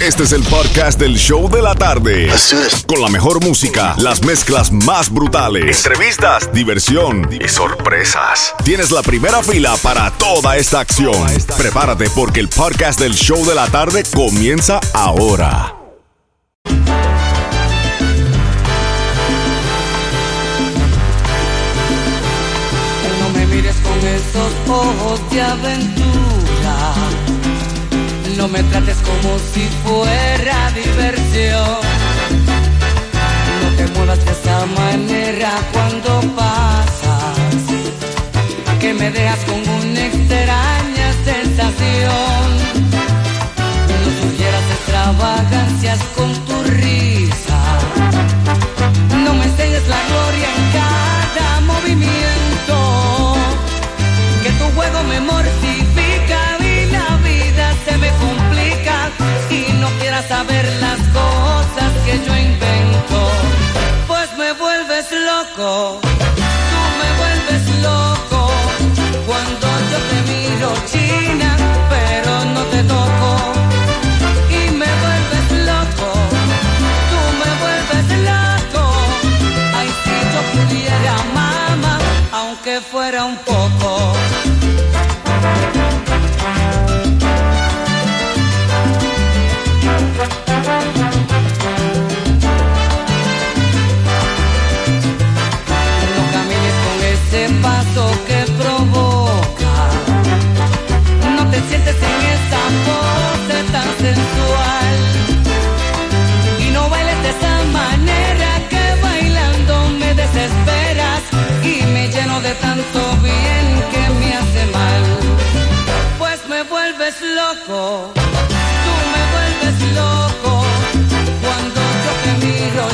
Este es el podcast del show de la tarde. Con la mejor música, las mezclas más brutales, entrevistas, diversión y sorpresas. Tienes la primera fila para toda esta acción. Prepárate porque el podcast del show de la tarde comienza ahora. No me mires con esos ojos de aventura. No me trates como si fuera diversión. No te muevas de esa manera cuando pasas. Que me dejas con una extraña sensación. No sugieras extravagancias con tu risa. No me enseñes la gloria saber las cosas que yo invento. Pues me vuelves loco. Tú me vuelves loco. Cuando yo te miro china, pero no te toco. Y me vuelves loco. Tú me vuelves loco. Ay, si yo pudiera, mamá, aunque fuera un poco. En esa pose tan sensual. Y no bailes de esa manera que bailando me desesperas y me lleno de tanto bien que me hace mal. Pues me vuelves loco, tú me vuelves loco cuando yo te miro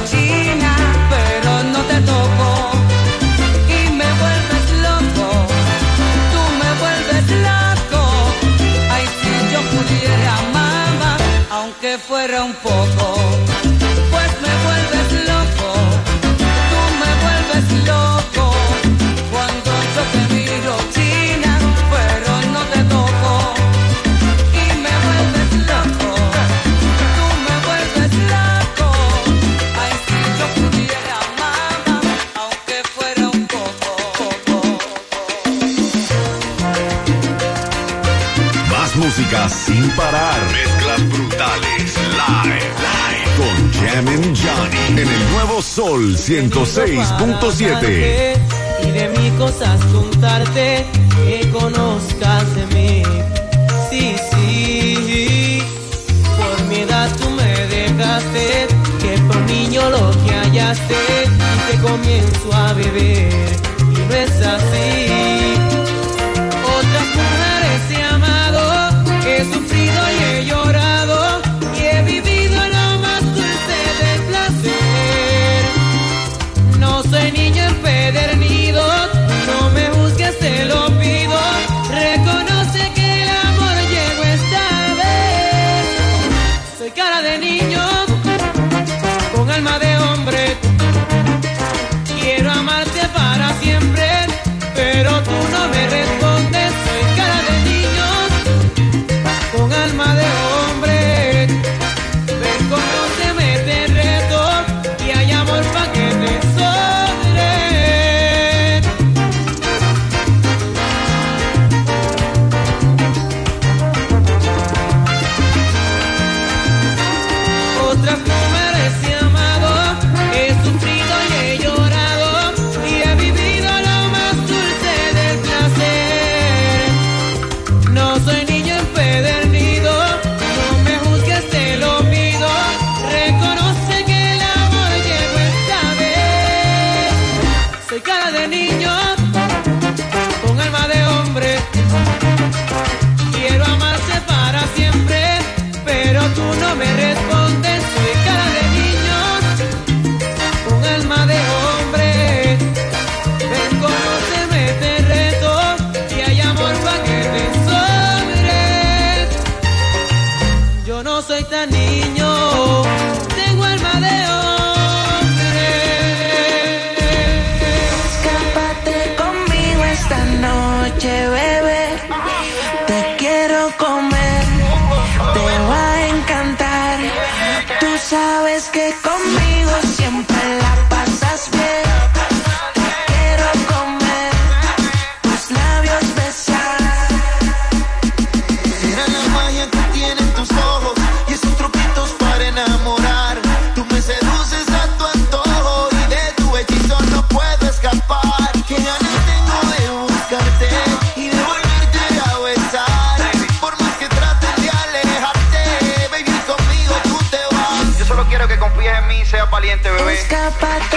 fuera un poco. Pues me vuelves loco, tú me vuelves loco. Cuando yo te miro Sol 106.7. Y de mí cosas contarte que conozcas de mí. Sí, sí. Por mi edad tú me dejaste que por niño lo que hallaste y te comienzo a beber. Y no es así. quiero comer. Te va a encantar. Tú sabes que conmigo siempre. zapatos.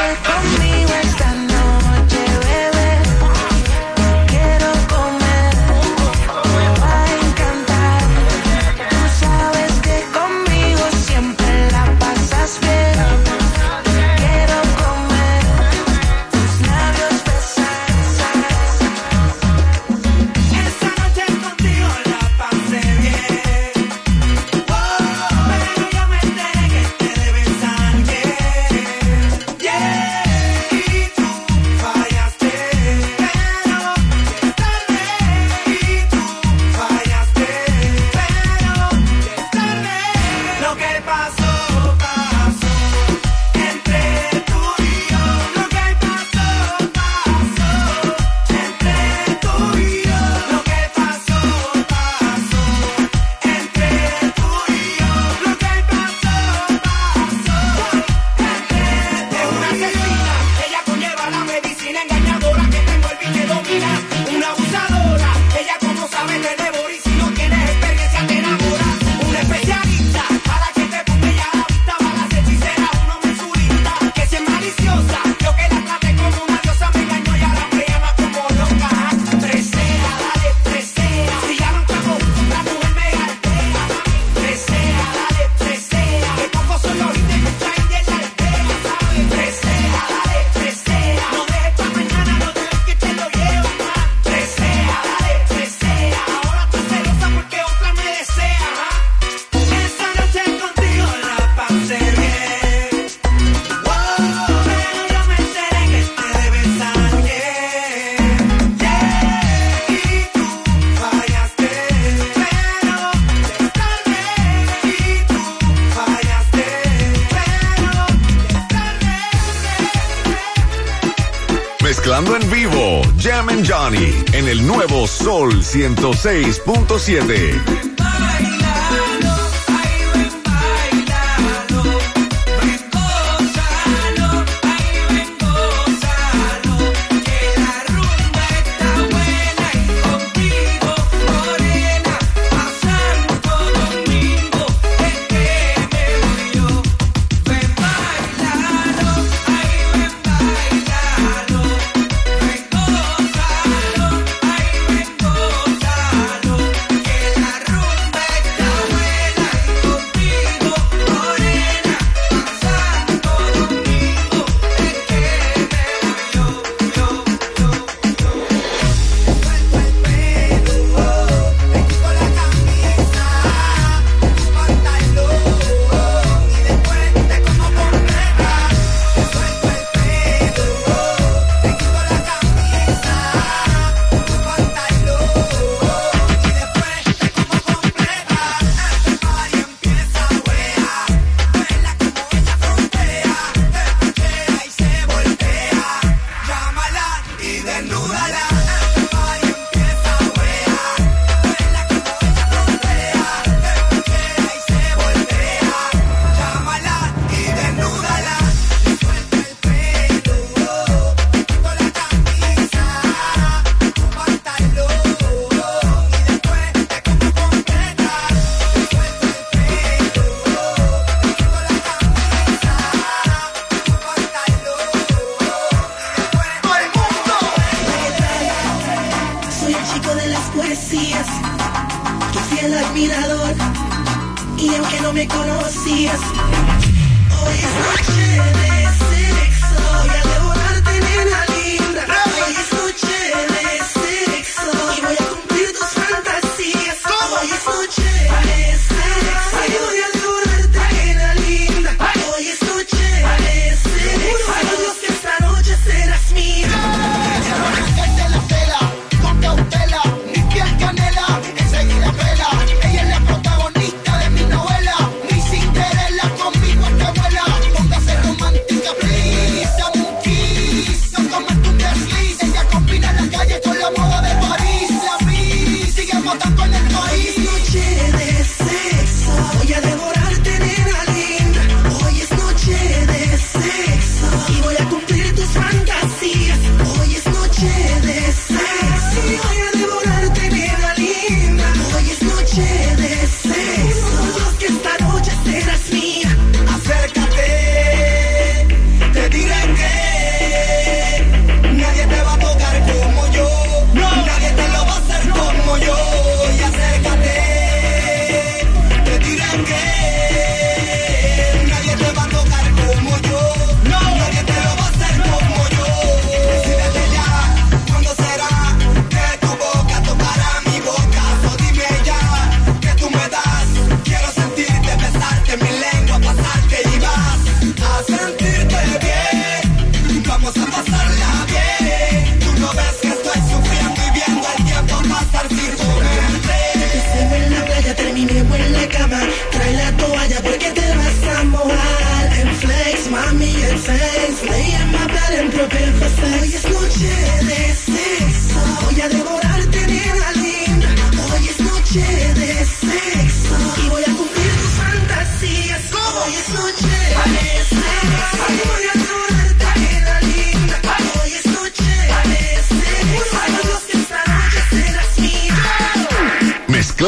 en vivo, Jam and Johnny, en el nuevo Sol 106.7.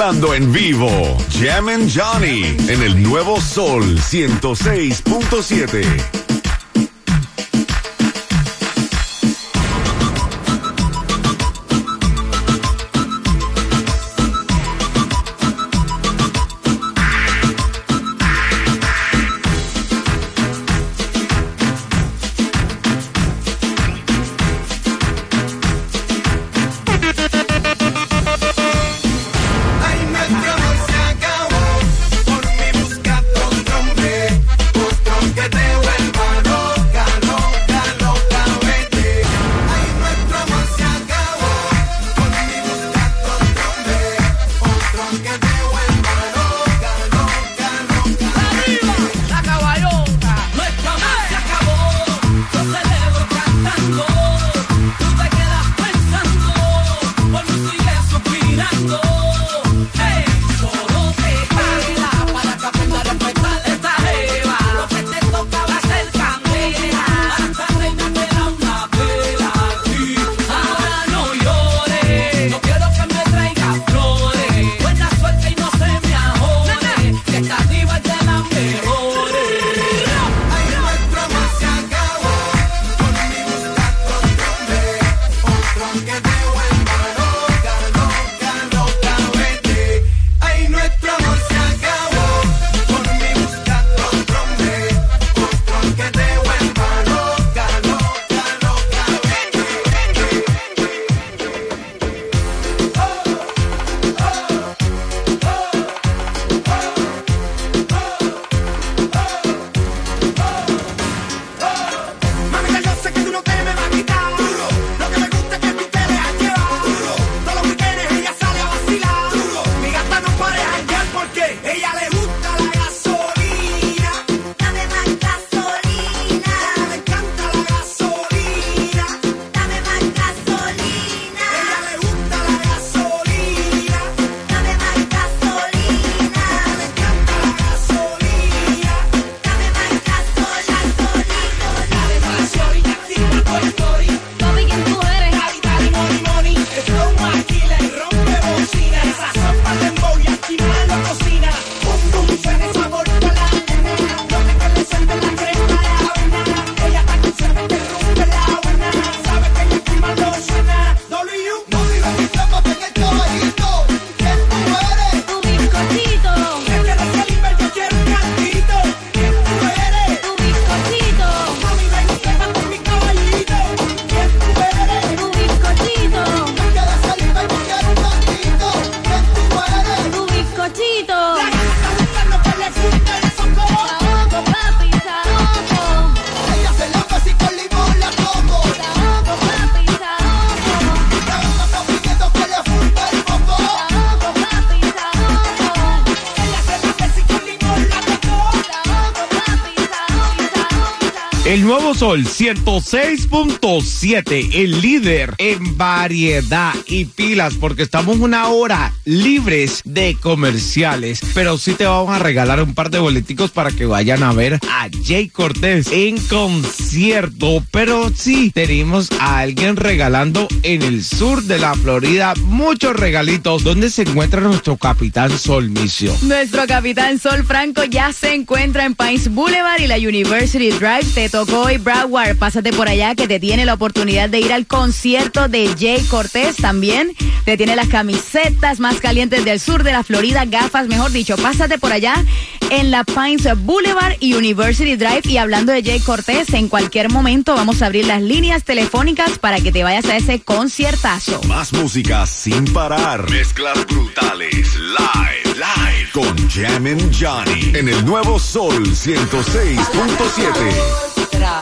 En vivo, Jam and Johnny, en el nuevo Sol 106.7. El nuevo sol 106.7, el líder en variedad y pilas, porque estamos una hora libres de comerciales. Pero sí te vamos a regalar un par de boleticos para que vayan a ver a Jay Cortés en concierto. Pero sí, tenemos a alguien regalando en el sur de la Florida muchos regalitos. ¿Dónde se encuentra nuestro capitán Sol Micio? Nuestro capitán Sol Franco ya se encuentra en Pines Boulevard y la University Drive Teto Socoy Broward. Pásate por allá que te tiene la oportunidad de ir al concierto de Jay Cortés también. Te tiene las camisetas más calientes del sur de la Florida, gafas, mejor dicho. Pásate por allá en la Pines Boulevard y University Drive. Y hablando de Jay Cortés, en cualquier momento vamos a abrir las líneas telefónicas para que te vayas a ese conciertazo. Más música sin parar. Mezclas brutales. Live, live. Con Jam and Johnny. En el nuevo Sol 106.7. tra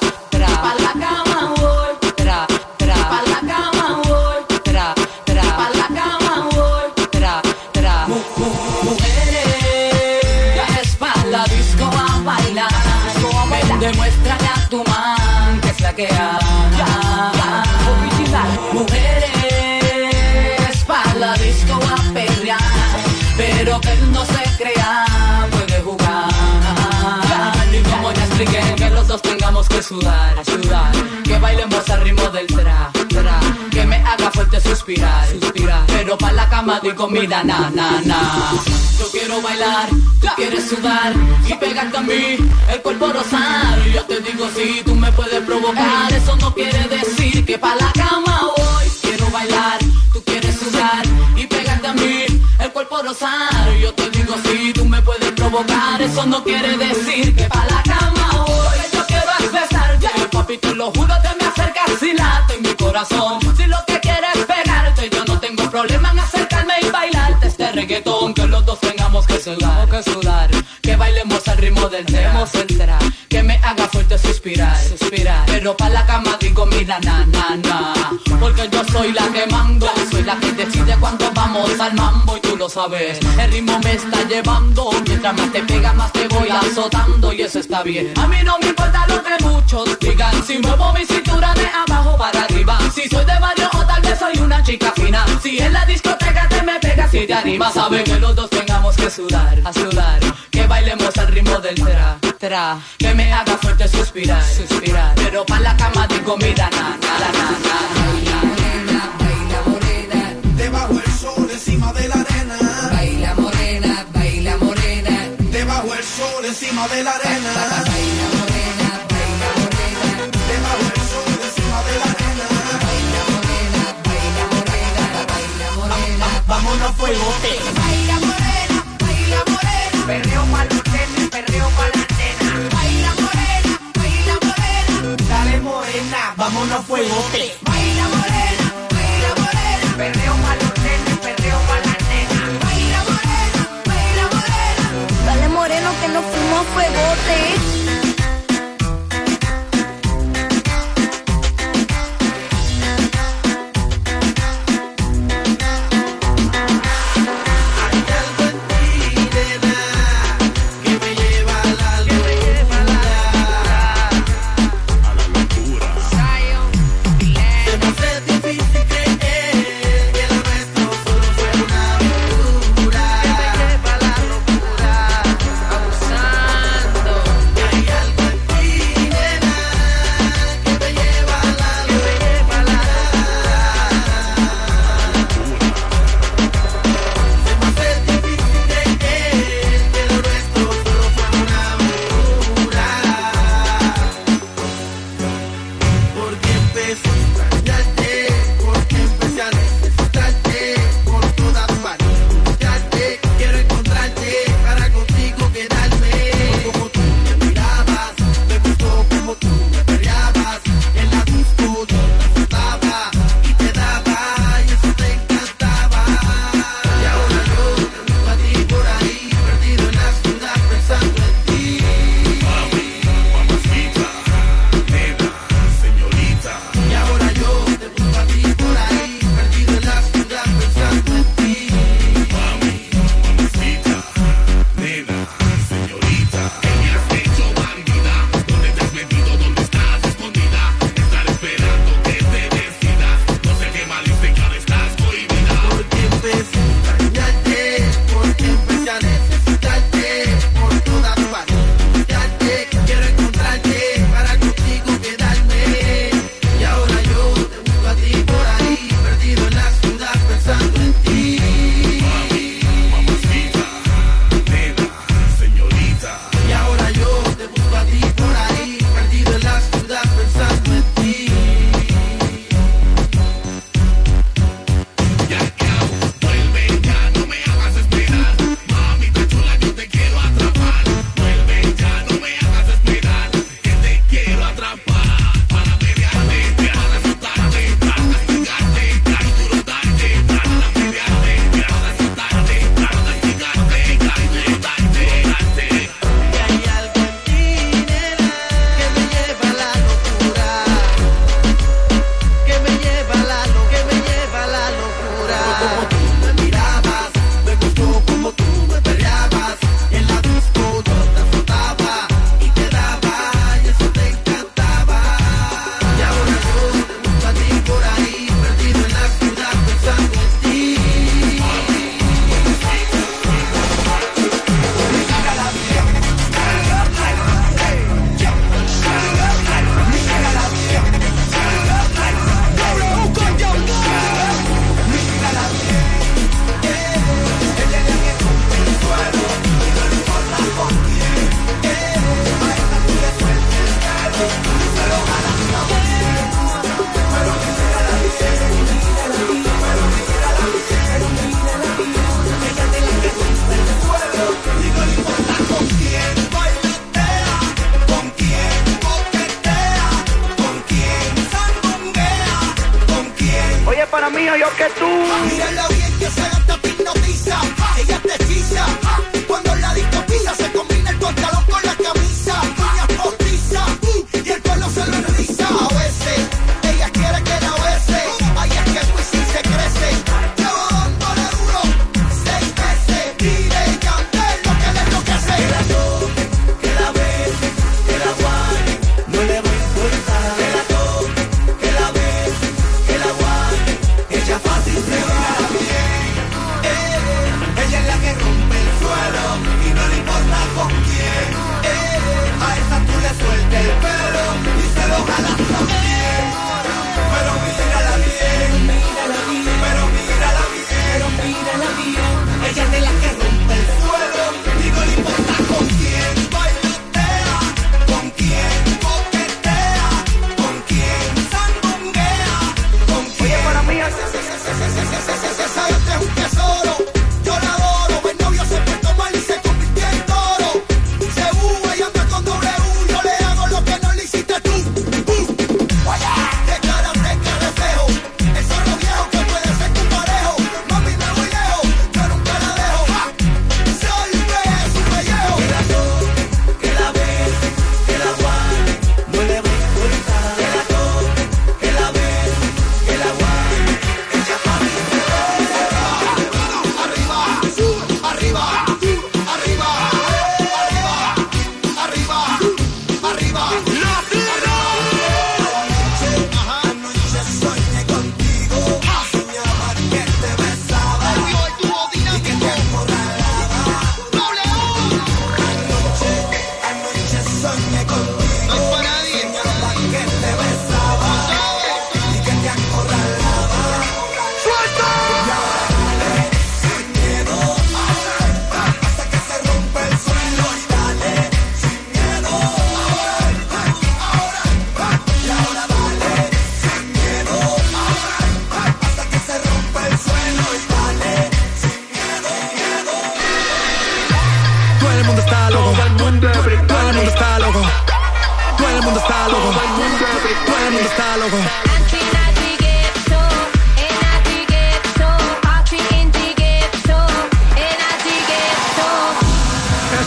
sudar, sudar. Que bailemos al ritmo del tra, tra. Que me haga fuerte suspirar, suspirar. Pero pa' la cama doy comida, na, na, na. Yo quiero bailar, tú quieres sudar y pegarte a mí, el cuerpo rosar. Yo te digo si tú me puedes provocar, eso no quiere decir que pa' la cama voy. Quiero bailar, tú quieres sudar y pegarte a mí, el cuerpo rosar. Yo te digo si tú me puedes provocar, eso no quiere decir que pa' la cama papi, te lo juro, te me acercas y late en mi corazón. Si lo que quieres es pegarte, yo no tengo problema en acercarme y bailarte este reggaetón. Que los dos tengamos que sudar, que sudar. Que bailemos al ritmo del demos entera. Que me haga fuerte suspirar, suspirar. Pero pa' la cama digo, mira, na, na, na. Porque yo soy la que la que decide cuándo vamos al mambo y tú lo sabes. El ritmo me está llevando, mientras más te pega, más te voy azotando y eso está bien. A mí no me importa lo que muchos digan, si muevo mi cintura de abajo para arriba. Si soy de barrio o tal vez soy una chica fina. Si en la discoteca te me pegas y te animas, sabe que los dos tengamos que sudar, a sudar. Que bailemos al ritmo del tra, tra. Que me haga fuerte suspirar, suspirar. Pero pa' la cama de comida, na, na, na, na, na. Debajo el sol encima de la arena. Baila morena, baila morena, debajo el sol encima de la arena. Baila morena, baila morena, debajo el sol encima de la arena. Baila morena, baila morena, baila morena. Vámonos fuegote. Baila morena, baila morena. Perreo pa' los nenes, perreo pa' la nena. Baila morena, baila morena. Dale morena, vámonos fuegote. Baila morena, fuimos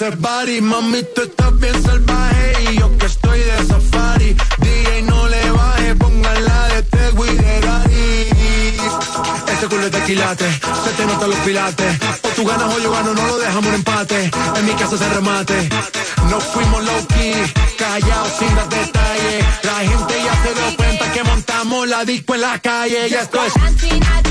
ese. Mami, tú estás bien salvaje y yo que estoy de safari. DJ, no le baje, póngala de Tego y. Este culo es de quilate, se te notan los pilates. O tú ganas o yo gano, no lo dejamos en empate. En mi casa se remate. No fuimos low key, callados sin dar detalles. La gente ya se dio cuenta que montamos la disco en la calle. Y esto es...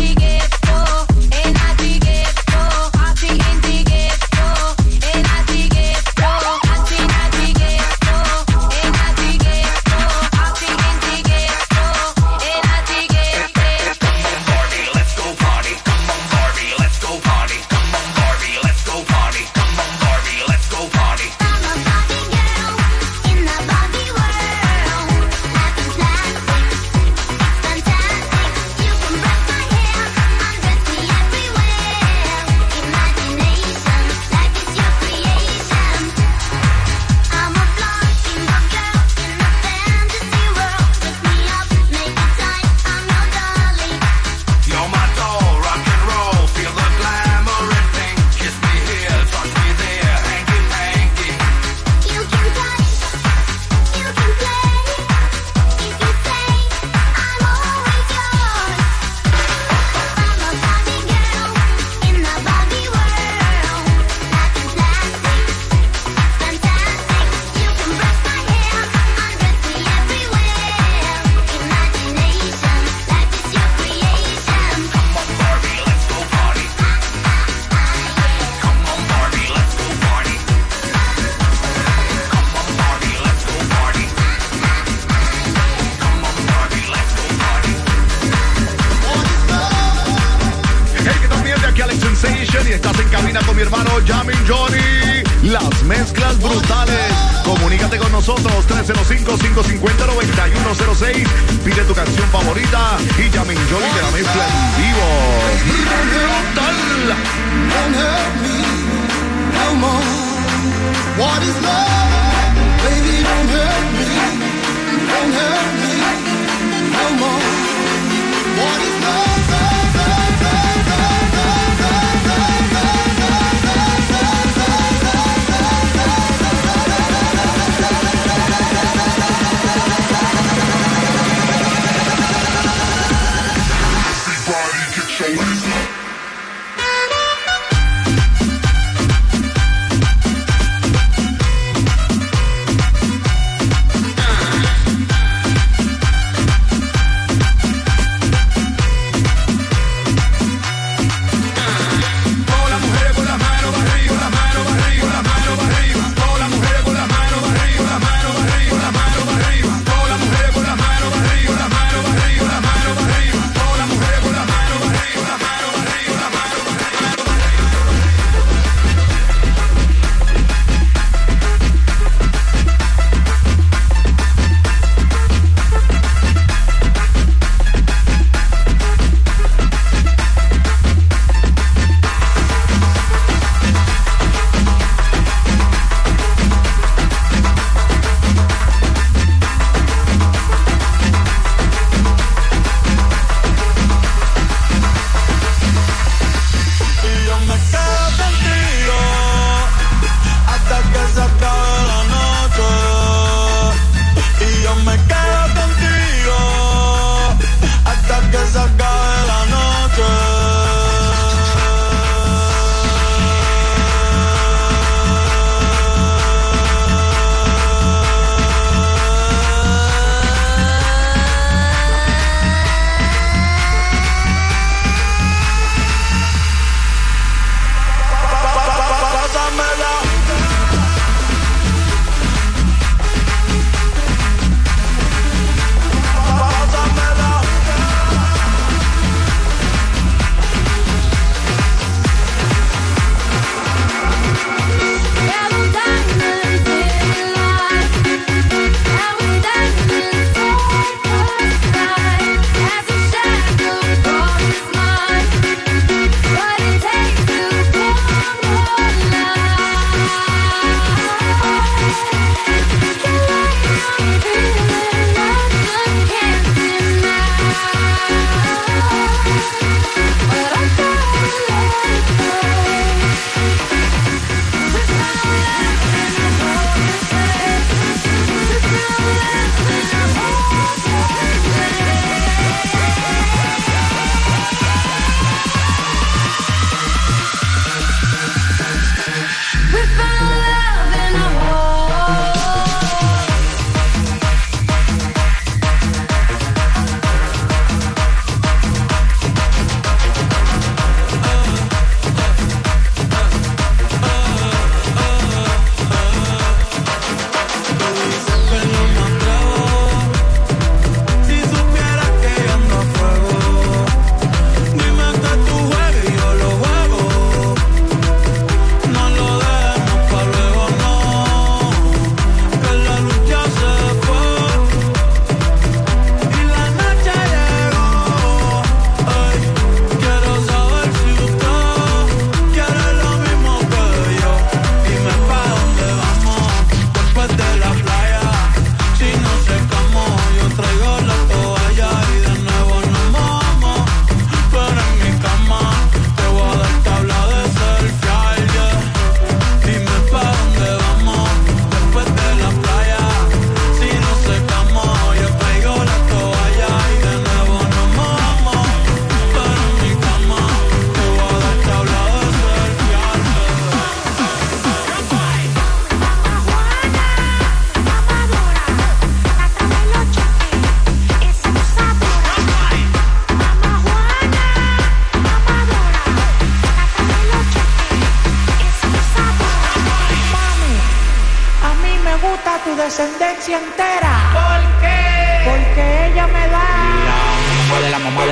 Y estás en cabina con mi hermano Jamin Johnny. Las mezclas brutales. Comunícate con nosotros 305-550-9106. Pide tu canción favorita y Jamin Johnny te la mezcla en vivo. Brutal. What is love?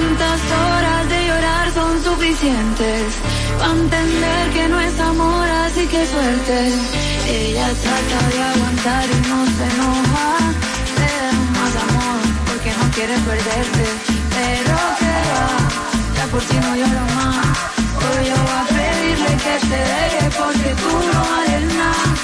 Cuántas horas de llorar son suficientes para entender que no es amor, así que suerte. Ella trata de aguantar y no se enoja. le da más amor porque no quiere perderte. Pero que va, ya por ti no lloro más. Hoy yo voy a pedirle que te deje porque tú no haces nada.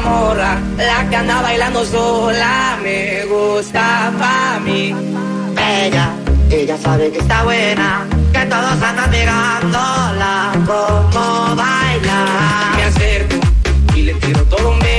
morra, la que anda bailando sola, me gusta pa' mí. Ella, ella sabe que está buena, que todos andan mirándola, como baila. Me acerco y le tiro todo un beso.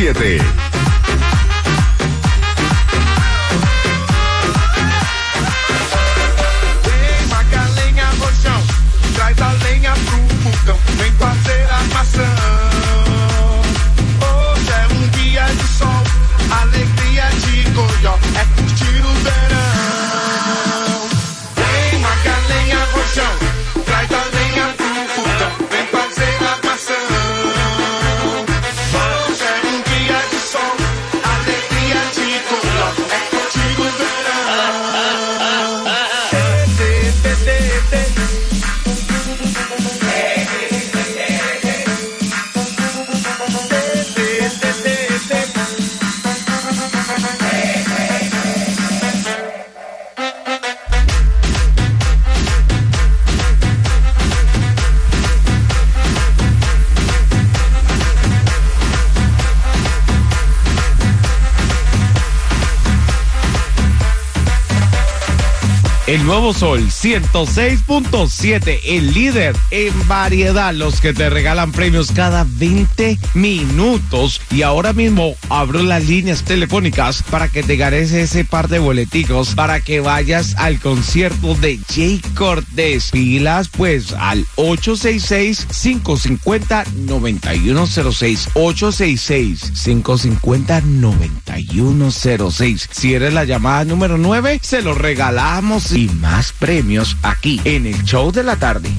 106.7. nuevo Sol 106.7, el líder en variedad, los que te regalan premios cada 20 minutos. Y ahora mismo abro las líneas telefónicas para que te ganes ese par de boleticos para que vayas al concierto de Jay Cortés. Pilas pues al 866-550-9106. 866-550-9106. Si eres la llamada número 9, se lo regalamos y más premios aquí en el show de la tarde.